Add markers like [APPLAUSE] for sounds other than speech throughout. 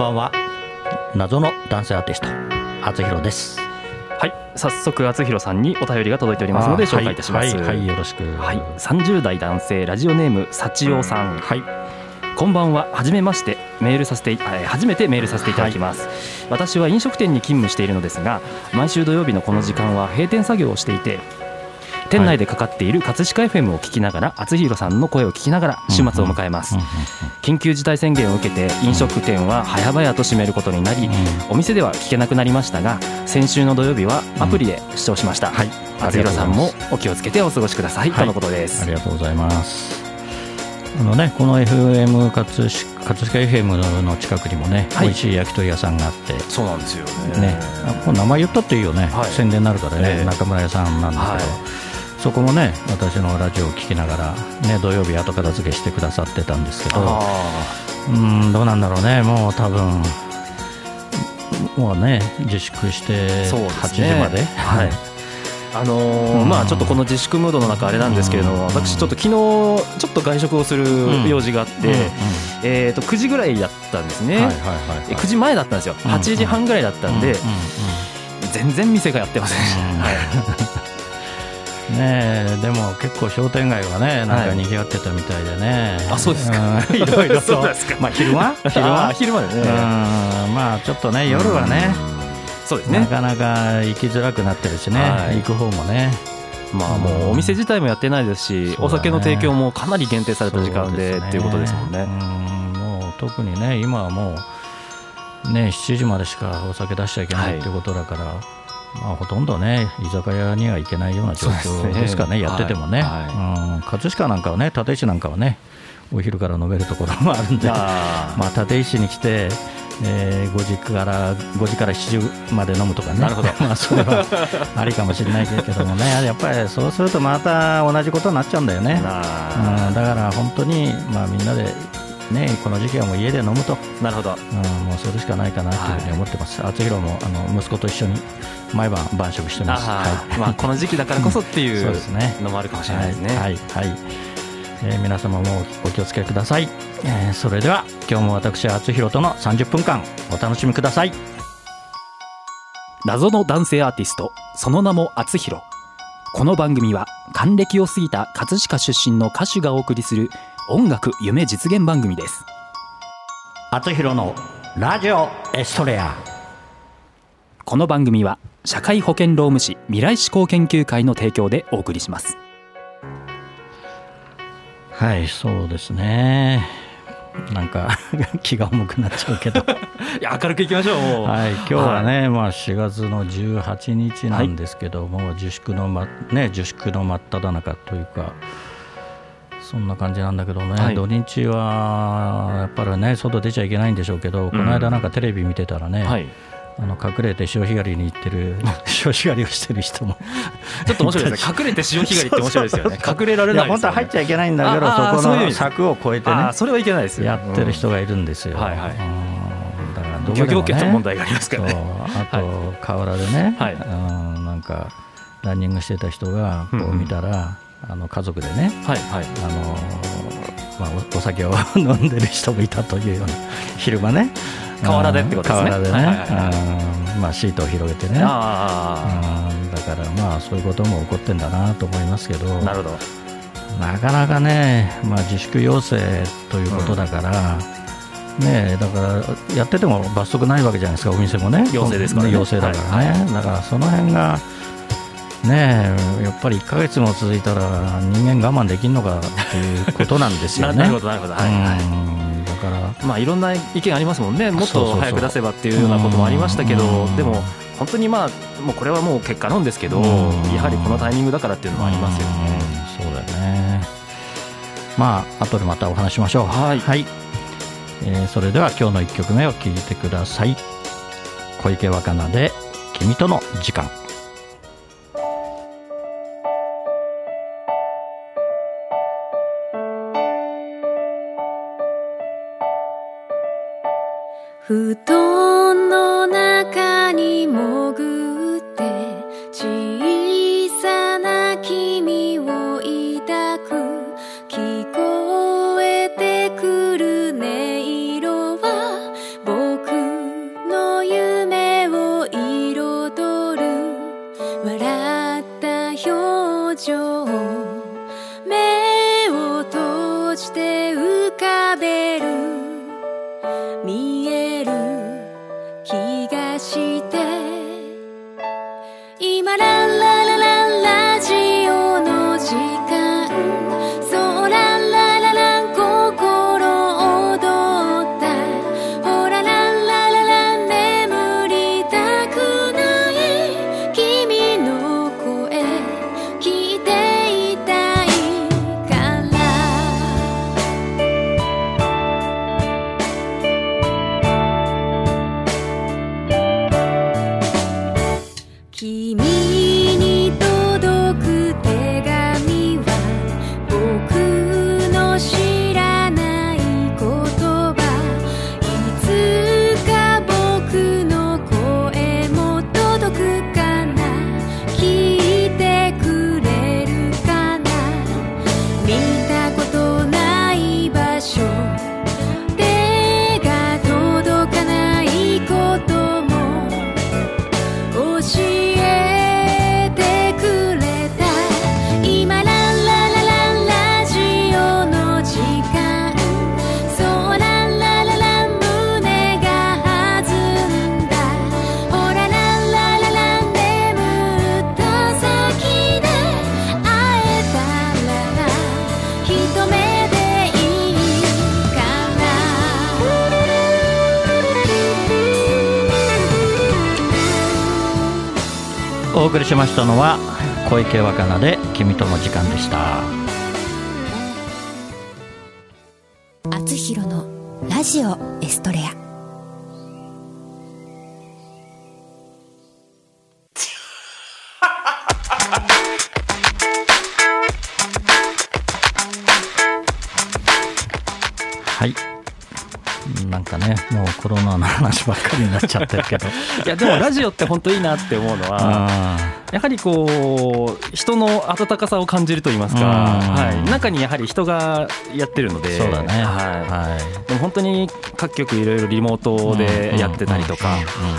ばんは。謎の男性アーティスト厚弘です。はい早速厚弘さんにお便りが届いておりますので紹介いたします。はい、はいはいよろしく。はい、30代男性ラジオネーム幸男さん。はい。こんばんは。初めましてメールさせてえー初めてメールさせていただきます、私は飲食店に勤務しているのですが毎週土曜日のこの時間は閉店作業をしていて店内でかかっている葛飾 FM を聞きながら厚弘さんの声を聞きながら週末を迎えます、緊急事態宣言を受けて飲食店は早々と閉めることになり、お店では聞けなくなりましたが先週の土曜日はアプリで視聴しました、はい。厚弘さんもお気をつけてお過ごしください、はい。とのことです。ありがとうございます。あのねこの FM 葛飾葛飾 FM の近くにもね、はい。美味しい焼き鳥屋さんがあって。そうなんですよね、あもう名前言ったっていいよね、はい。宣伝になるからね、ええ。中村屋さんなんだけど、はいそこもね私のラジオを聞きながら、ね、土曜日後片付けしてくださってたんですけどあうんどうなんだろうね。もう多分もうね自粛してそう8ですね。時まで、はい。あのーうん。まあちょっとこの自粛ムードの中あれなんですけれども、うん。私ちょっと昨日ちょっと外食をする用事があって、えっ、と9時ぐらいだったんですね、はいはいはいえ9時前だったんですよ。うん8時半ぐらいだったんで、うんうん全然店がやってません、うん。はい。うんねえでも結構商店街はねなんか賑わってたみたいでね、あそうですか。んいろいろ。と [LAUGHS] そうですか。まあ昼間？昼あ間？ー昼までね、うんまあちょっとね夜はね、そうですね。なかなか行きづらくなってるしね、はい。行く方もね。まあもうお店自体もやってないですし、お酒の提供もかなり限定された時間でっていうことですもんね。うんもう特にね今はもうね7時までしかお酒出しちゃいけないはいっていうことだから、まあ、ほとんどね居酒屋には行けないような状況ですかねやっててもね、はい。うん。葛飾なんかはね立石なんかはねお昼から飲めるところもあるんであまあ、立石に来て、えー5時から5時から7時まで飲むとかね。なるほど。[LAUGHS] まあそれはありかもしれないけどもね。やっぱりそうするとまた同じことになっちゃうんだよね、なうん、だから本当に、まあ、みんなで、ね、この時期はもう家で飲むと、なるほど。うん、もうそれしかないかなというふうに思ってます、厚弘もあの息子と一緒に毎晩晩食してます。はい。まあこの時期だからこそってい [LAUGHS] そううですね。のもあるかもしれないですね。はい、はいはい。えー皆様もお気をつけください、えーそれでは今日も私厚弘との30分間お楽しみください。謎の男性アーティストその名も厚弘この番組は還暦を過ぎた葛飾出身の歌手がお送りする音楽夢実現番組です。厚弘のラジオエストレア。この番組は社会保険労務士未来志向研究会の提供でお送りします。はいそうですねなんか [LAUGHS] 気が重くなっちゃうけど。[LAUGHS] いや明るくいきましょうはい、今日はね、まあ、4月の18日なんですけども、自粛の、まね、自粛の真っ只中というか、そんな感じなんだけどね、はい。土日はやっぱりね、外出ちゃいけないんでしょうけど、この間なんかテレビ見てたらね、はいあの隠れて潮干狩りに行ってる、[LAUGHS] 潮干狩りをしてる人も、ちょっと面白いですね。[LAUGHS] 隠れて潮干狩りって面白いですよね。隠れられいや、本当は入っちゃいけないんだけど、そこの柵を越えてね。それはいけないですよやってる人がいるんですよ。うん。はいはい。うん。だからどこ漁でもね。業権の問題がありますからね。あと、河原でね、はい。うんなんかランニングしてた人がこう見たら、あの家族でね、はいはい。あのまあ、おお酒を [LAUGHS] 飲んでる人もいたというような昼間ね河原でってことですね。うん河原でね、はいはいはい。うんまあ、シートを広げてね。だからまあそういうことも起こってんだなと思いますけど。あなるほど。なかなかね、まあ、自粛要請ということだから、ねえだからやってても罰則ないわけじゃないですか、お店もね、要請ですからね。要請だからね、だからその辺が、ねえやっぱり1か月も続いたら、人間我慢できるのかっていうことなんですよね。な [LAUGHS] なるほどなるほど。はいはいから。まあいろんな意見ありますもんね。もっと早く出せばっていうようなこともありましたけどうん。でも本当にまあもうこれはもう結果なんですけどうん。やはりこのタイミングだからっていうのもありますよ。ねうん。そうだよね。まあ後でまたお話ししましょう。はい。えーそれでは今日の1曲目を聴いてください。小池若菜で「君との時間」。布お送りしましたのは小池若菜で君との時間でした。あつひろのラジオエストレア。もうコロナの話ばっかりになっちゃってるけど。[LAUGHS] いやでもラジオって本当いいなって思うのはあやはりこう人の温かさを感じると言いますか、うん。はい、中にやはり人がやってるのでそうだね。ははい。い、でも本当に各局いろいろリモートでやってたりとか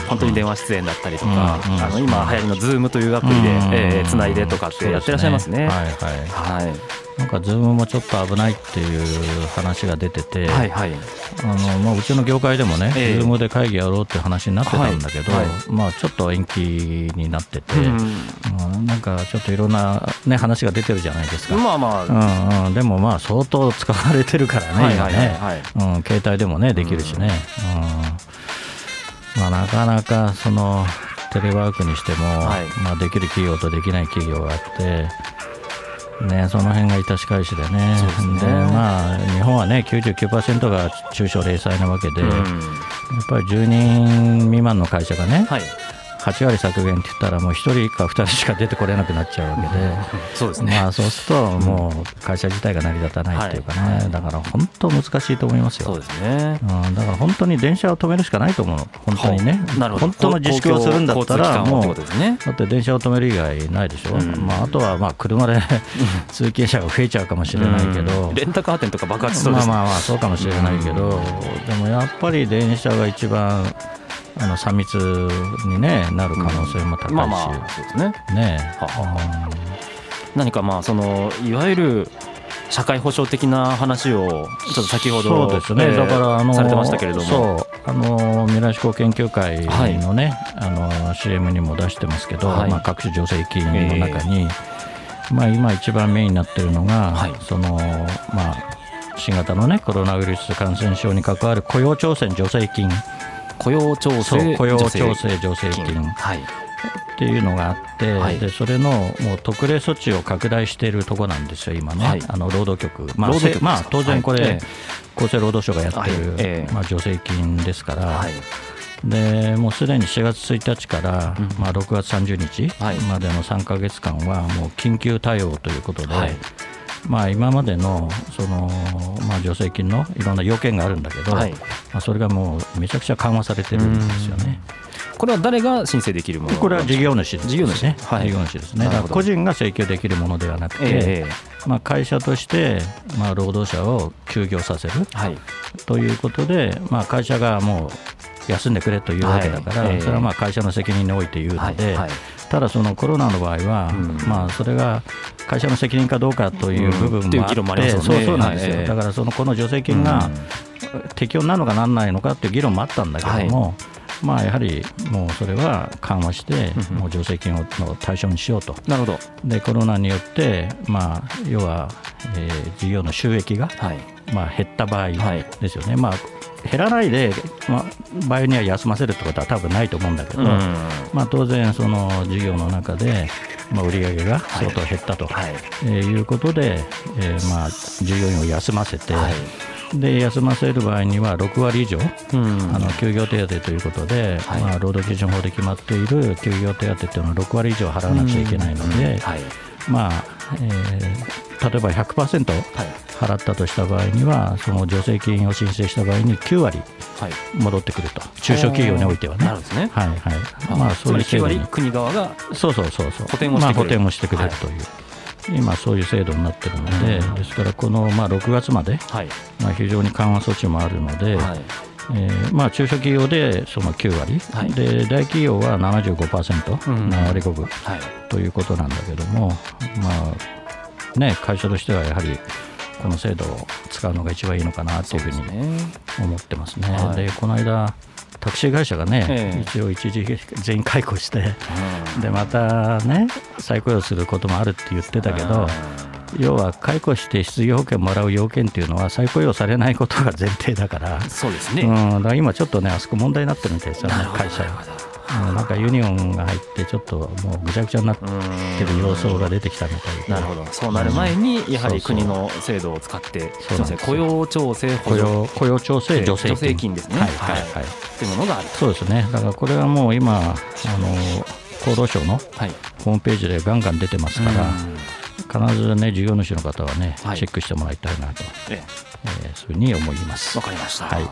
本当に電話出演だったりとかあの今流行りの Zoom というアプリでつないでとかってやってらっしゃいますね。はい。はいなんかズームもちょっと危ないっていう話が出てて、はいはい。あのまあ、うちの業界でもね、ええ。ズームで会議やろうって話になってたんだけど、はい。はいまあ、ちょっと延期になってて、うんうん。なんかちょっといろんな、ね、話が出てるじゃないですか。まあまあ。うんうん、でもまあ相当使われてるからね、今ね、はいうん、携帯でもねできるしね、うん。まあ、なかなかそのテレワークにしても、はい。まあ、できる企業とできない企業があって、ね、その辺が致し返しでね。そうですね。まあ、日本はね99%が中小零細なわけで、うん。やっぱり10人未満の会社がね、はい8割削減って言ったらもう1人か2人しか出てこれなくなっちゃうわけで。[LAUGHS] そうですね。まあそうするともう会社自体が成り立たないってい。うかね、だから本当難しいと思いますよ。そうですね。うん、だから本当に電車を止めるしかないと思う。の、本当にね、なるほど。本当の自粛をするんだったら、もう、ね。だって電車を止める以外ないでしょ、うん。まあ、あとはまあ車で [LAUGHS] 通勤者が増えちゃうかもしれないけど、うん。レンタカー店とか爆発しそうですね。まあまあまあ、そうかもしれないけど、でもやっぱり電車が一番あの3密に、ね、なる可能性も高いし、まあまあそうですね。ねは何かまあそのいわゆる社会保障的な話をちょっと先ほどそうですね、えーだからあのされてましたけれども。あの未来志向研究会のね、あの CM にも出してますけど、はい。まあ、各種助成金の中に、まあ、今一番メインになってるのが、はい。そのまあ新型の、ね、コロナウイルス感染症に関わる雇用調整助成金雇用調整雇用調整助助成金はい。っていうのがあって、はい。でそれのもう特例措置を拡大しているところなんですよ、今ね、はい。あの労働局、まあまあ、当然これ、厚生労働省がやってる、まあ、助成金ですから、はい。でもうすでに4月1日から、うん。まあ、6月30日はい。までの3か月間は、もう緊急対応ということで、はいまあ、今までのその、まあ、助成金のいろんな要件があるんだけど、はい。まあ、それがもうめちゃくちゃ緩和されてるんですよね。これは誰が申請できるものこれは事業主です。ね。事業主はい。事業主ですね。個人が請求できるものではなくて、えまあ、会社として、まあ、労働者を休業させるえはい。ということで、まあ、会社がもう休んでくれというわけだから、はい。ええ。それはまあ会社の責任において言うので、はい。はい。ただ、そのコロナの場合は、うん。まあ、それが会社の責任かどうかという部分もあって、議論もありますよね。そうそうなんですよ、はいだからそのこの助成金が適用なのかなんないのかっていう議論もあったんだけども、まあ、やはりもうそれは緩和して、うん。もう助成金をの対象にしようと。なるほど。でコロナによって、まあ、要は、えー事業の収益が、はい。まあ、減った場合はい。ですよね、まあ、減らないで、まあ、場合には休ませるってことは多分ないと思うんだけど、うん。まあ、当然、その事業の中で、まあ、売り上げが相当減ったと、はい。えーいうことで、えーまあ、従業員を休ませて、はい。で休ませる場合には6割以上、うん。あの休業手当ということで、はい。まあ、労働基準法で決まっている休業手当というのは6割以上払わなくちゃいけないので、はい。まあえー例えば100%はい。払ったとした場合には、その助成金を申請した場合に9割はい。戻ってくると、中小企業においてはね。なるほどですね。はいはい。まあ、そういうつまり9割制度に。国側がそうそうそうそう。補填をしてくれる。まあ、補填をしてくれるという、今、そういう制度になってるので、うん。ですから、この、まあ、6月まで、はい。まあ、非常に緩和措置もあるので、はい。えーまあ、中小企業でその9割、はい。で大企業は75%、うん。7割5分はい。ということなんだけども、まあね、会社としてはやはりこの制度を使うのが一番いいのかなというふうにね。思ってますね。はい。でこの間タクシー会社がね、ええ。一応一時全員解雇して、でまたね再雇用することもあるって言ってたけど、要は解雇して失業保険もらう要件っていうのは再雇用されないことが前提だから、そうですね、うん、だから今ちょっとねあそこ問題になってるみたいですよね会社もうなんかユニオンが入ってちょっともうぐちゃぐちゃになってる様相が出てきたみたいで。なるほどそうなる前にやはりそうそう。国の制度を使ってそうなんですよ。すいません雇用調整補雇助用雇用調整助成金。ですね。はいはいはい、とい。うものがあるそうですね。だからこれはもう今あの厚労省のはい。ホームページでガンガン出てますから、必ずね事業主の方はね、はい。チェックしてもらいたいなと、え。えーそういうふうに思います。わかりました。はいはい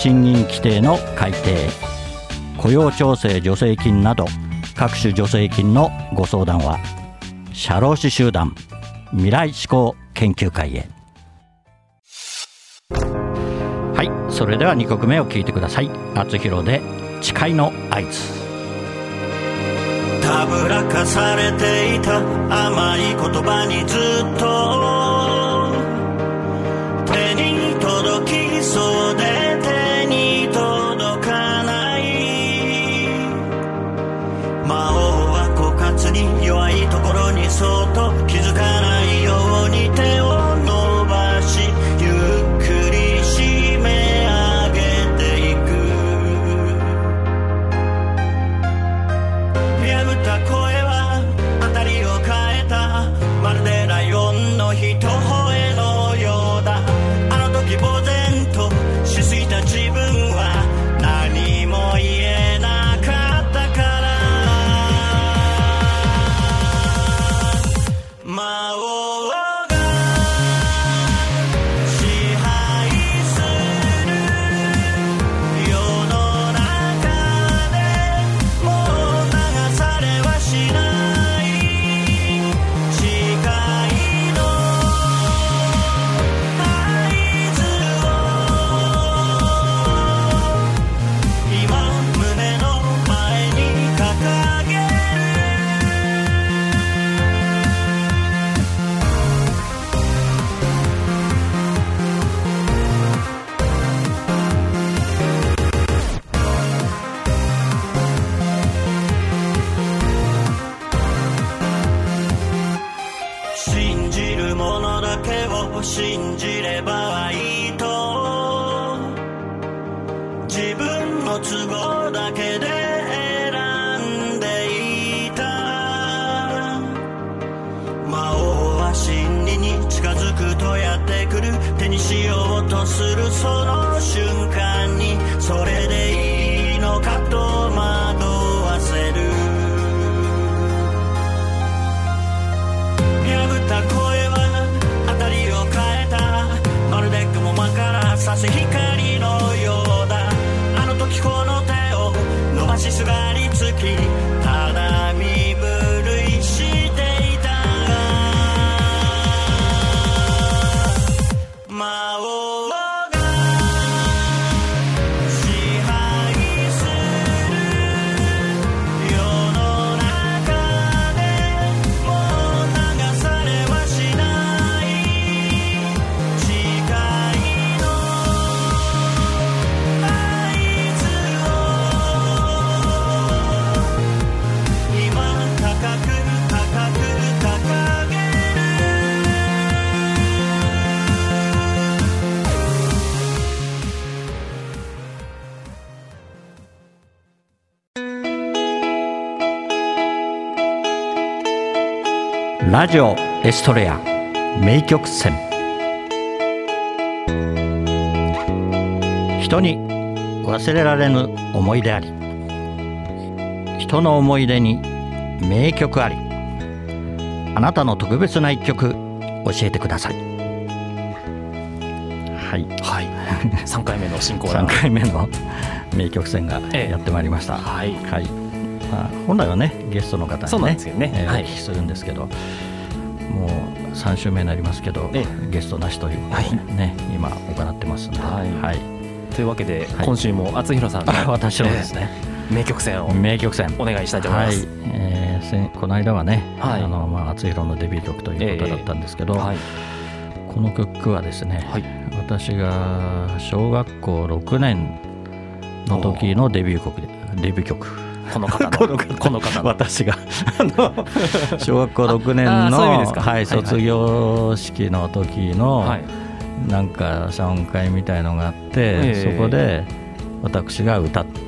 賃金規定の改定雇用調整助成金など各種助成金のご相談は社労士集団未来志向研究会へ。はいそれでは2曲目を聞いてください。厚弘で誓いの合図。たぶらかされていた甘い言葉にずっと手に届きそうでそうと気づかないラジオエストレア名曲選人に忘れられぬ思い出あり。人の思い出に名曲あり。あなたの特別な一曲教えてください。はい。はい。[LAUGHS] 3回目の進行3回目の名曲選がええやってまいりました、はい。はい。まあ、本来はねゲストの方にねそうなんですよね。えーはい。お聞きするんですけど3週目になりますけど、えゲストなしということでね、今行ってますので、はい。はい。というわけで、はい。今週も厚弘さん私のですね、えー名曲選を名曲選お願いしたいと思います。はい、えーこの間はね、はい。あのまあ厚弘のデビュー曲ということだったんですけど、はいこの曲はですね、はい。私が小学校6年の時のデビュー曲でデビュー曲この方のこの方。私が。小学校6年のはい卒業式の時の、はい。なんか謝恩会みたいのがあって、ええ。そこで私が歌った。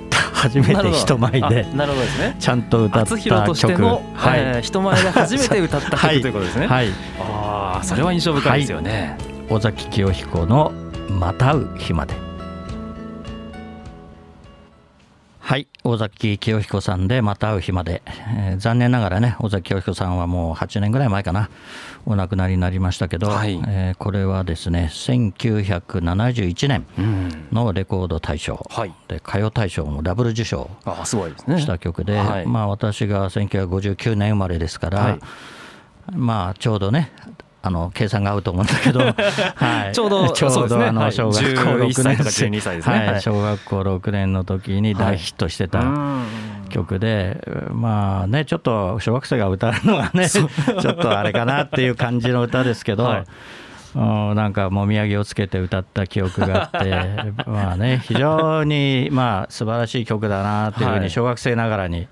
初めて人前で。なるほどですね。ちゃんと歌った厚弘として曲の、はい、えー人前で初めて歌った曲、[LAUGHS] はい。ということですね。はい、ああそれは印象深いですよね。尾崎清彦の「またう日まで」はい尾崎清彦さんで「また会う日まで」えー残念ながらね尾崎清彦さんはもう8年ぐらい前かなお亡くなりになりましたけど、はいえーこれはですね1971年うん。のレコード大賞はい。で歌謡大賞もダブル受賞。した曲で、はいまあ、私が1959年生まれですから、はいまあちょうどねあの計算が合うと思うんだけど、[LAUGHS] はい、ちょうどちょそうですね。はい。あの小学校6 11歳とか年12歳ですね。はい。はい。小学校6年の時に大ヒットしてたうん。曲で、まあねちょっと小学生が歌うのはね [LAUGHS] ちょっとあれかなっていう感じの歌ですけど、はい。うんなんかもみあげをつけて歌った記憶があって [LAUGHS] まあね非常にまあ素晴らしい曲だなっていうふうはい。に小学生ながらに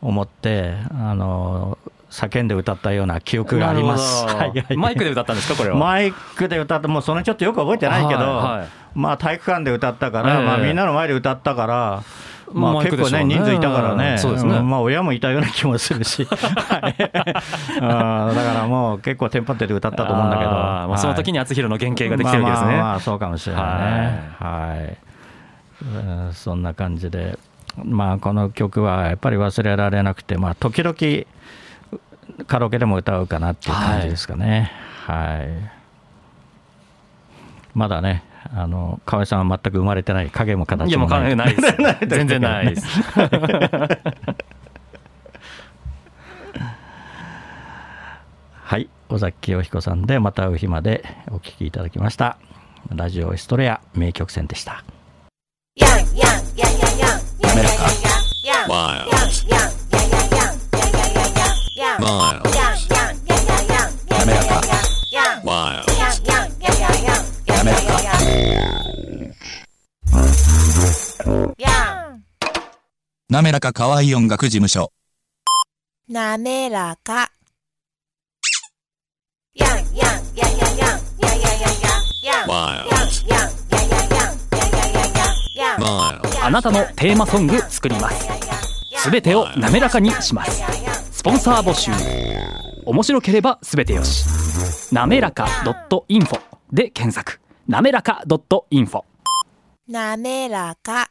思ってあの叫んで歌ったような記憶があります。マイクで歌ったんですかこれは？マイクで歌ってもうそのちょっとよく覚えてないけど、はいはい。まあ体育館で歌ったから、ええ。まあみんなの前で歌ったから。まあ結構ね人数いたからね、そうですね。ん。まあ親もいたような気もするし、[LAUGHS] はい。うん。だからもう結構テンパってて歌ったと思うんだけど、あーまあその時にに厚弘の原型ができてるわけですね。まあそうかもしれないね。はい、うん。そんな感じで、まあこの曲はやっぱり忘れられなくて、まあ時々カラオケでも歌うかなっていう感じですかね。はい。まだね、あの河合さんは全く生まれてない影も形いやもう関もない。係ないです。[LAUGHS] 全然ないです。はい、尾崎清彦さんでまた会う日までお聴きいただきました。ラジオエストレア名曲選でした。滑らか Miles. Miles. 滑らか Miles. 滑らかなめらか可愛い音楽事務所。なめらか。あなたのテーマソング作ります。すべてを滑らかにします。スポンサー募集。面白ければすべてよし。なめらか .info で検索。なめらか .info。なめらか。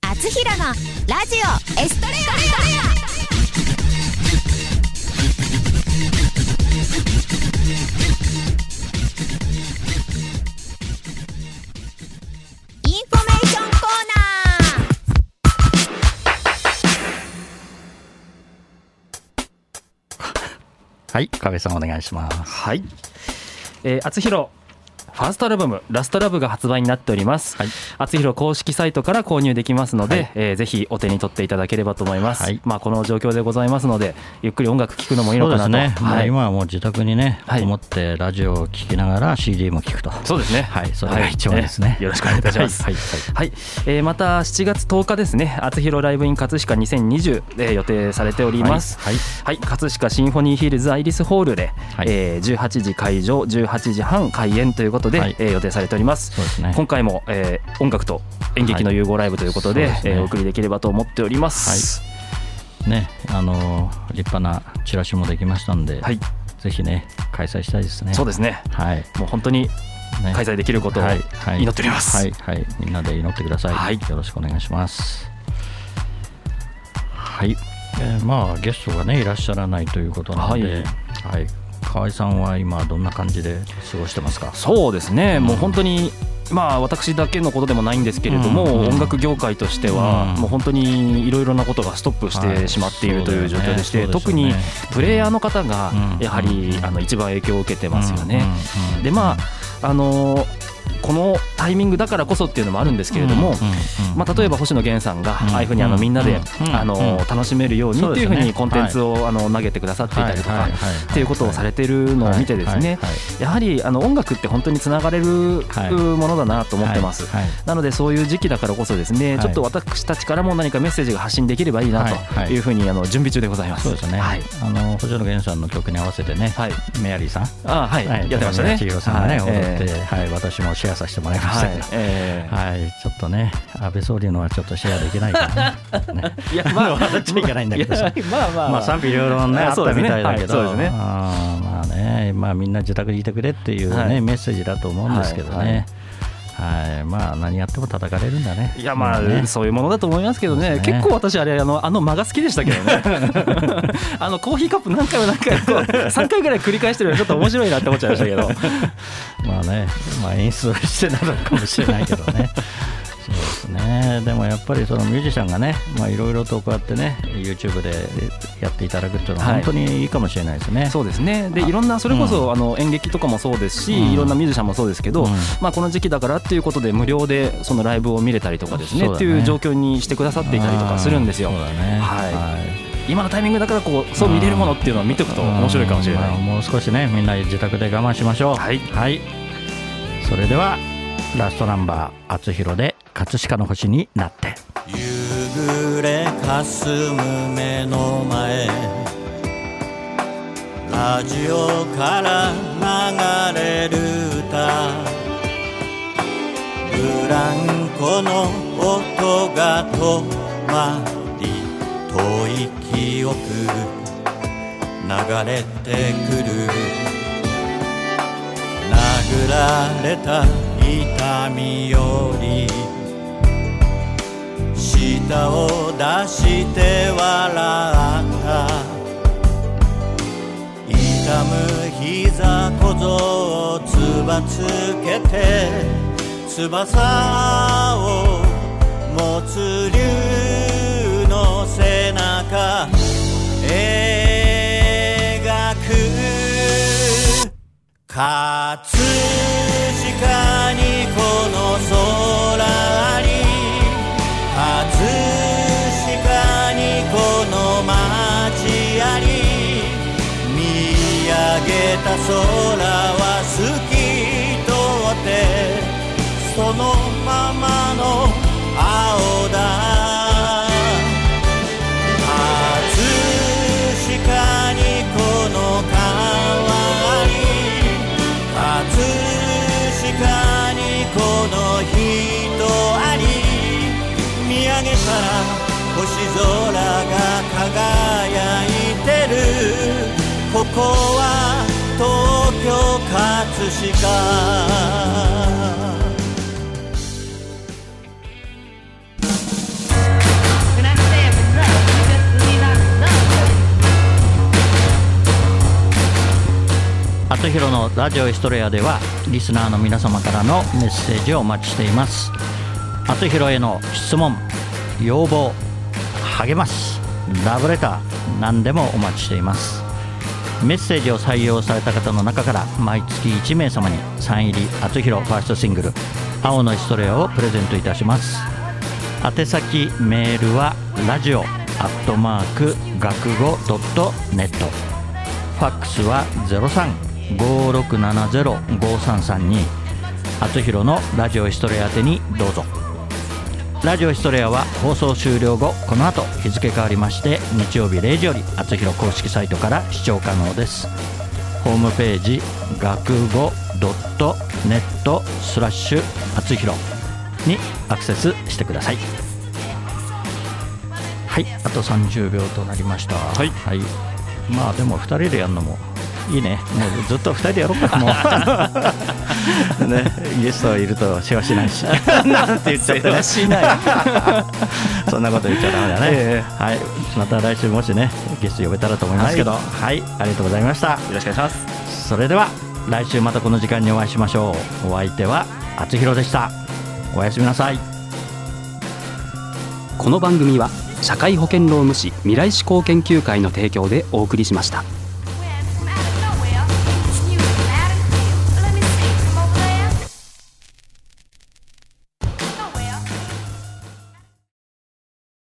あつひろのラジオエストレアはい、壁さんお願いします。はい。えー、厚弘ファーストアルバム「ラストラブが発売になっております、はい。厚弘公式サイトから購入できますので、はい。えーぜひお手に取っていただければと思います、はい。まあこの状況でございますのでゆっくり音楽聴くのもいいのかなと。ね、まあはい、今はもう自宅にね、はい。こもってラジオを聴きながら CD も聴くと。そうですね。はい、それが一番ですね。はいよろしくお願いいたします。はい、はい。えーまた7月10日ですね、厚弘ライブイン葛飾2020、えー予定されております。はい。はい、葛飾シンフォニーヒルズアイリスホールで、はい。えー18時会場、18時半開演ということで、はいえー予定されております。そうですね。今回も、えー音楽と演劇の融合ライブということで,、はいですねえーお送りできればと思っております。ね、あのー立派なチラシもできましたんで、はい、ぜひね、開催したいですね。そうですね。はい。もう本当にね開催できることをはいはい祈っております。はい、はい、みんなで祈ってください。はいよろしくお願いします。はい、えーまあゲストがねいらっしゃらないということなので、はい、河合さんは今どんな感じで過ごしてますか？そうですね、もう本当にまあ私だけのことでもないんですけれども、うん。うん。音楽業界としては、うん。もう本当にいろいろなことがストップしてしまっているという状況でして、はいそう特にプレイヤーの方がうん。やはりあの一番影響を受けてますよね。でまああのーこのタイミングだからこそっていうのもあるんですけれども、まあ、例えば星野源さんがうん。ああいうふうにあのみんなでうんあのうん楽しめるようにっていうふうにコンテンツをあの投げてくださっていたりとかっていうことをされているのを見てですねやはりあの音楽って本当につながれるはいものだなと思ってます。なのでそういう時期だからこそですね、はい。ちょっと私たちからも何かメッセージが発信できればいいなというふうにあの準備中でございます。そうですね、はい。あの星野源さんの曲に合わせてね、はい。メアリーさん、あはい、やってましたね。千尋さんがね、はい。踊って、え。はい、私もシェアさせてもらいまーはいしたけど、。えーはい、ちょっとね、安倍総理のはちょっとシェアできないからね。ね [LAUGHS] いやまあ笑っちゃいけないんだけどさまあまあまあ賛否両論ね、あったみたいだけど、ね。はいねまあね、まあみんな自宅にいてくれっていうね、はいメッセージだと思うんですけどね。はい、まあ何やっても叩かれるんだね。いやまあ、ね。そういうものだと思いますけどね、ね。結構私、あれあの、あの間が好きでしたけどね、[LAUGHS] あのコーヒーカップ何回も何回もこう、[LAUGHS] 3回ぐらい繰り返してるの、ちょっと面白いなって思っちゃいましたけど、まあね、まあ演出してなのかもしれないけどね。ですね。でもやっぱりそのミュージシャンがね、まあいろいろとこうやってね、YouTube でやっていただくっていうのははい。本当にいいかもしれないですね。そうですね、でいろんな、それこそ、あの演劇とかもそうですし、うん。いろんなミュージシャンもそうですけど、うん。まあ、この時期だからっていうことで、無料でそのライブを見れたりとかですねね。っていう状況にしてくださっていたりとかするんですよ。そう。だね。はい。今のタイミングだからこうそう見れるものっていうのを見ておくと面白いかもしれない。まあもう少しねみんな自宅で我慢しましょう。はい。それではラストナンバー「あつひろ」で「葛飾の星になって。夕暮れかすむ目の前。ラジオから流れる歌。ブランコの音が止まり遠い記憶流れてくる。殴られた痛みより舌を出して笑った痛む膝小僧をつばつけて翼を持つ竜の背中。描く。葛かにこの空あり葛飾にこの街あり見上げた空輝いてる。ここは東京葛飾。あつひろのラジオヒストレアではリスナーの皆様からのメッセージをお待ちしています。あつひろへの質問要望励ますラブレター何でもお待ちしています。メッセージを採用された方の中から毎月1名様にサイン入りあつひろファーストシングル「青のストレア」をプレゼントいたします。宛先メールはラジオアットマーク学語ドットネット。ファックスは0356705332あつひろのラジオヒストレア宛てにどうぞ。ラジオヒストレアは放送終了後この後日付変わりまして日曜日0時よりあつひろ公式サイトから視聴可能です。ホームページ学語ドットネットスラッシュあつひろにアクセスしてください。はいあと30秒となりました。はい。まあでも2人でやるのもいいね。もうずっと2人でやろうか。もう [LAUGHS] [LAUGHS] ね。ゲストいると世話しないし。[LAUGHS] なんて言っちゃったねしない。[LAUGHS] そんなこと言っちゃダメだね、えはい。また来週もしねゲスト呼べたらと思いますけど。はい、ありがとうございました。よろしくお願いします。それでは来週またこの時間にお会いしましょう。お相手は厚弘でした。おやすみなさい。この番組は社会保険労務士未来志向研究会の提供でお送りしました